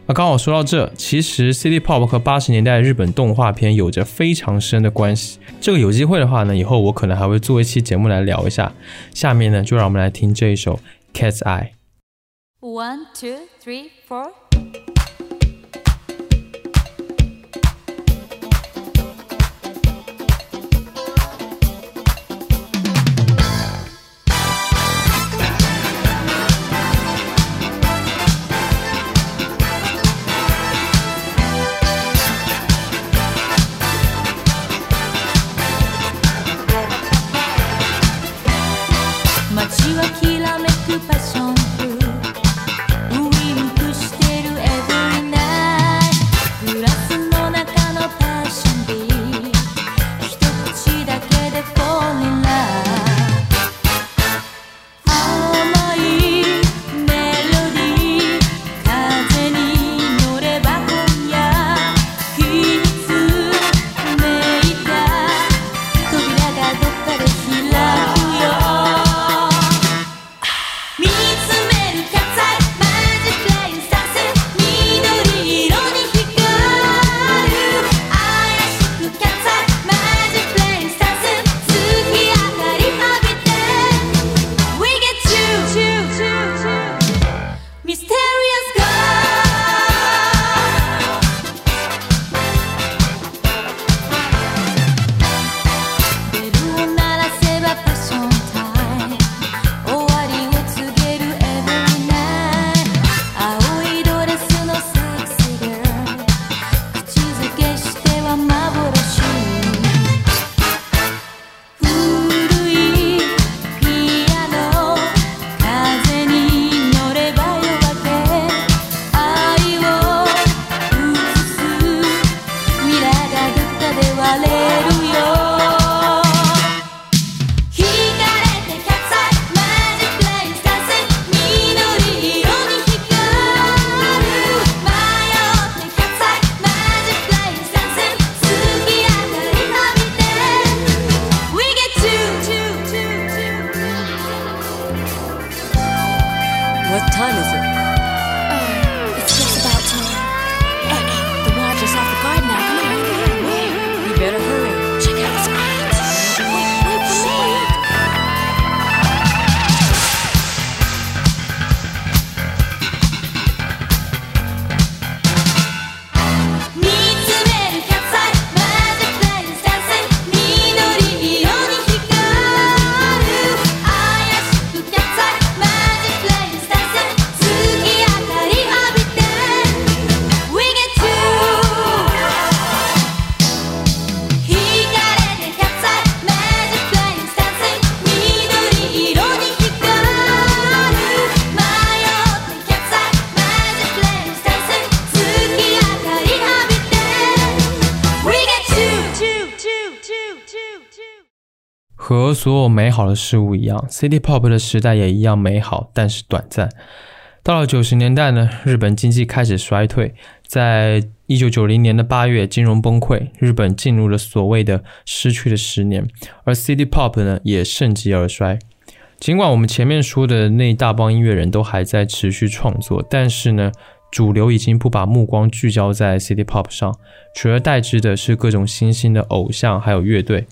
那刚好说到这，其实 City Pop 和八十年代日本动画片有着非常深的关系。这个有机会的话呢，以后我可能还会做一期节目来聊一下。下面呢，就让我们来听这一首《Cat's Eye》。One, two, three, four. 所有美好的事物一样，City Pop 的时代也一样美好，但是短暂。到了九十年代呢，日本经济开始衰退，在一九九零年的八月，金融崩溃，日本进入了所谓的失去的十年，而 City Pop 呢也盛极而衰。尽管我们前面说的那大帮音乐人都还在持续创作，但是呢，主流已经不把目光聚焦在 City Pop 上，取而代之的是各种新兴的偶像还有乐队。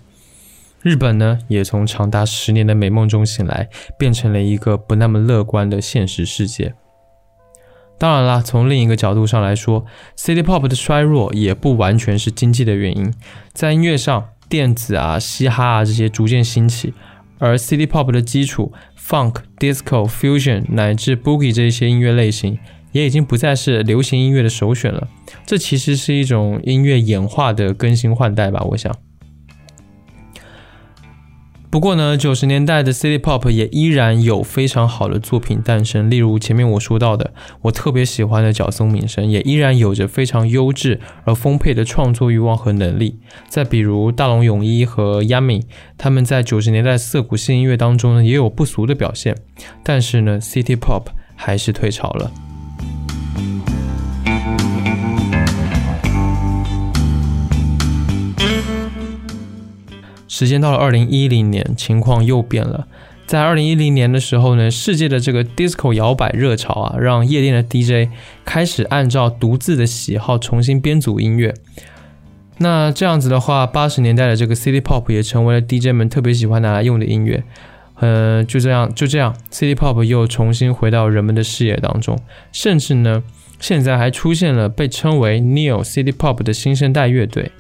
日本呢，也从长达十年的美梦中醒来，变成了一个不那么乐观的现实世界。当然啦，从另一个角度上来说，City Pop 的衰弱也不完全是经济的原因。在音乐上，电子啊、嘻哈啊这些逐渐兴起，而 City Pop 的基础 Funk、Disco、Fusion 乃至 Boogie 这些音乐类型，也已经不再是流行音乐的首选了。这其实是一种音乐演化的更新换代吧，我想。不过呢，九十年代的 City Pop 也依然有非常好的作品诞生，例如前面我说到的，我特别喜欢的角松敏生，也依然有着非常优质而丰沛的创作欲望和能力。再比如大龙泳衣和 Yami，他们在九十年代涩谷新音乐当中呢，也有不俗的表现。但是呢，City Pop 还是退潮了。时间到了二零一零年，情况又变了。在二零一零年的时候呢，世界的这个 disco 摇摆热潮啊，让夜店的 DJ 开始按照独自的喜好重新编组音乐。那这样子的话，八十年代的这个 City Pop 也成为了 DJ 们特别喜欢拿来用的音乐。呃，就这样，就这样，City Pop 又重新回到人们的视野当中，甚至呢，现在还出现了被称为 Neo City Pop 的新生代乐队。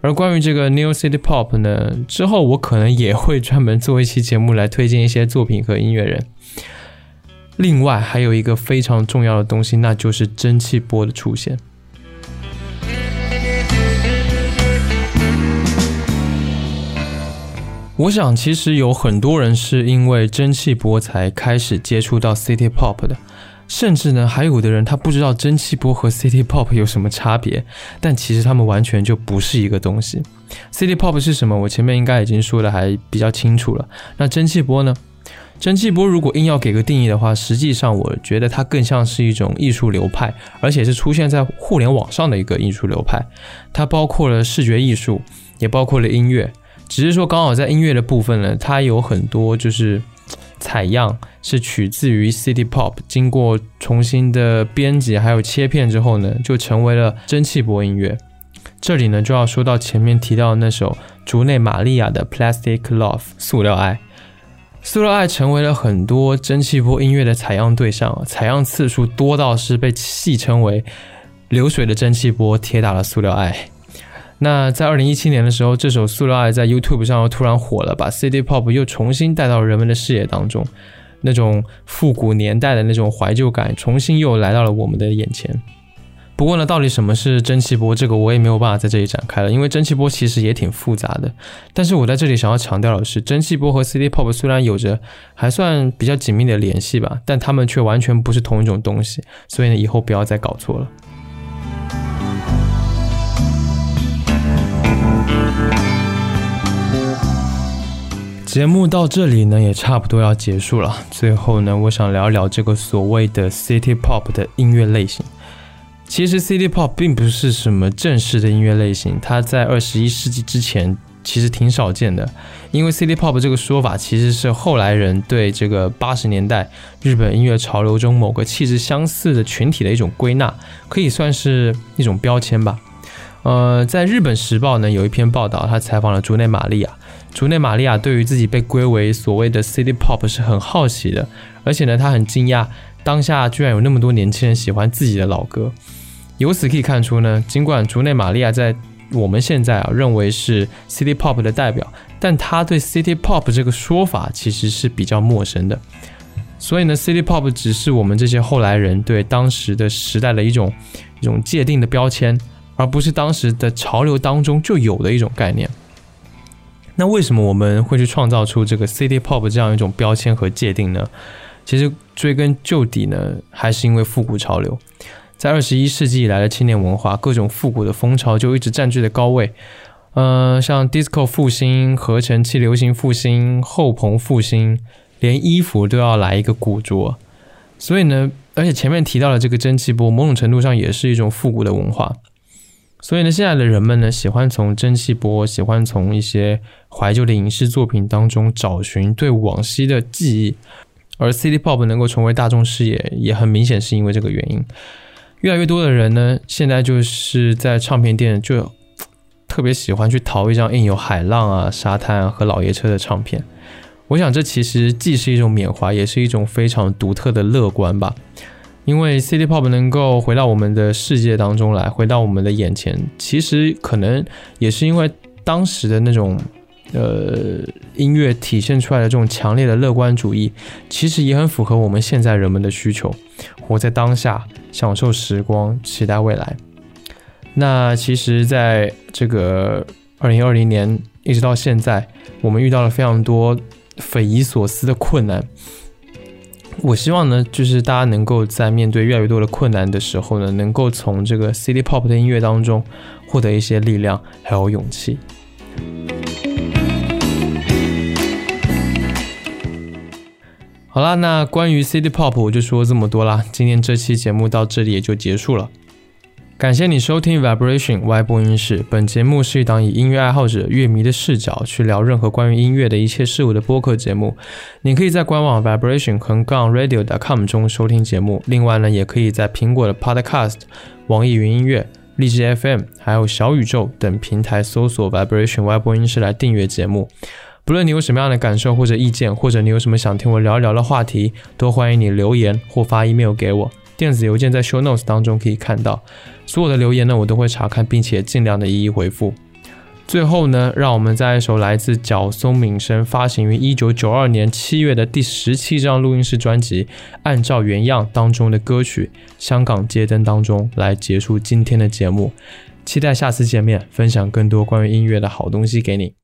而关于这个 New City Pop 呢，之后我可能也会专门做一期节目来推荐一些作品和音乐人。另外还有一个非常重要的东西，那就是蒸汽波的出现。我想，其实有很多人是因为蒸汽波才开始接触到 City Pop 的。甚至呢，还有的人他不知道蒸汽波和 City Pop 有什么差别，但其实他们完全就不是一个东西。City Pop 是什么？我前面应该已经说的还比较清楚了。那蒸汽波呢？蒸汽波如果硬要给个定义的话，实际上我觉得它更像是一种艺术流派，而且是出现在互联网上的一个艺术流派。它包括了视觉艺术，也包括了音乐。只是说刚好在音乐的部分呢，它有很多就是采样是取自于 City Pop，经过重新的编辑还有切片之后呢，就成为了蒸汽波音乐。这里呢就要说到前面提到的那首竹内玛利亚的 Plastic Love 塑料爱。塑料爱成为了很多蒸汽波音乐的采样对象，采样次数多到是被戏称为“流水的蒸汽波铁打的塑料爱”。那在二零一七年的时候，这首《塑料爱》在 YouTube 上又突然火了，把 City Pop 又重新带到人们的视野当中，那种复古年代的那种怀旧感，重新又来到了我们的眼前。不过呢，到底什么是蒸汽波，这个我也没有办法在这里展开了，因为蒸汽波其实也挺复杂的。但是我在这里想要强调的是，蒸汽波和 City Pop 虽然有着还算比较紧密的联系吧，但它们却完全不是同一种东西。所以呢，以后不要再搞错了。节目到这里呢，也差不多要结束了。最后呢，我想聊聊这个所谓的 City Pop 的音乐类型。其实 City Pop 并不是什么正式的音乐类型，它在二十一世纪之前其实挺少见的，因为 City Pop 这个说法其实是后来人对这个八十年代日本音乐潮流中某个气质相似的群体的一种归纳，可以算是一种标签吧。呃，在日本时报呢有一篇报道，他采访了竹内玛利亚。竹内玛利亚对于自己被归为所谓的 City Pop 是很好奇的，而且呢，他很惊讶当下居然有那么多年轻人喜欢自己的老歌。由此可以看出呢，尽管竹内玛利亚在我们现在啊认为是 City Pop 的代表，但他对 City Pop 这个说法其实是比较陌生的。所以呢，City Pop 只是我们这些后来人对当时的时代的一种一种界定的标签。而不是当时的潮流当中就有的一种概念。那为什么我们会去创造出这个 City Pop 这样一种标签和界定呢？其实追根究底呢，还是因为复古潮流。在二十一世纪以来的青年文化，各种复古的风潮就一直占据了高位。呃，像 Disco 复兴、合成器流行复兴、后朋复兴，连衣服都要来一个古着。所以呢，而且前面提到的这个蒸汽波，某种程度上也是一种复古的文化。所以呢，现在的人们呢，喜欢从蒸汽波，喜欢从一些怀旧的影视作品当中找寻对往昔的记忆，而 City Pop 能够成为大众视野，也很明显是因为这个原因。越来越多的人呢，现在就是在唱片店就特别喜欢去淘一张印有海浪啊、沙滩啊和老爷车的唱片。我想，这其实既是一种缅怀，也是一种非常独特的乐观吧。因为 City Pop 能够回到我们的世界当中来，回到我们的眼前，其实可能也是因为当时的那种呃音乐体现出来的这种强烈的乐观主义，其实也很符合我们现在人们的需求，活在当下，享受时光，期待未来。那其实，在这个二零二零年一直到现在，我们遇到了非常多匪夷所思的困难。我希望呢，就是大家能够在面对越来越多的困难的时候呢，能够从这个 City Pop 的音乐当中获得一些力量还有勇气。好啦，那关于 City Pop 我就说这么多啦，今天这期节目到这里也就结束了。感谢你收听 Vibration Y 播音室。本节目是一档以音乐爱好者、乐迷的视角去聊任何关于音乐的一切事物的播客节目。你可以在官网 Vibration 横杠 Radio.com 中收听节目。另外呢，也可以在苹果的 Podcast、网易云音乐、荔枝 FM 还有小宇宙等平台搜索 Vibration Y 播音室来订阅节目。不论你有什么样的感受或者意见，或者你有什么想听我聊一聊的话题，都欢迎你留言或发 email 给我。电子邮件在 Show Notes 当中可以看到。所有的留言呢，我都会查看，并且尽量的一一回复。最后呢，让我们在一首来自角松敏生发行于一九九二年七月的第十七张录音室专辑《按照原样》当中的歌曲《香港街灯》当中来结束今天的节目。期待下次见面，分享更多关于音乐的好东西给你。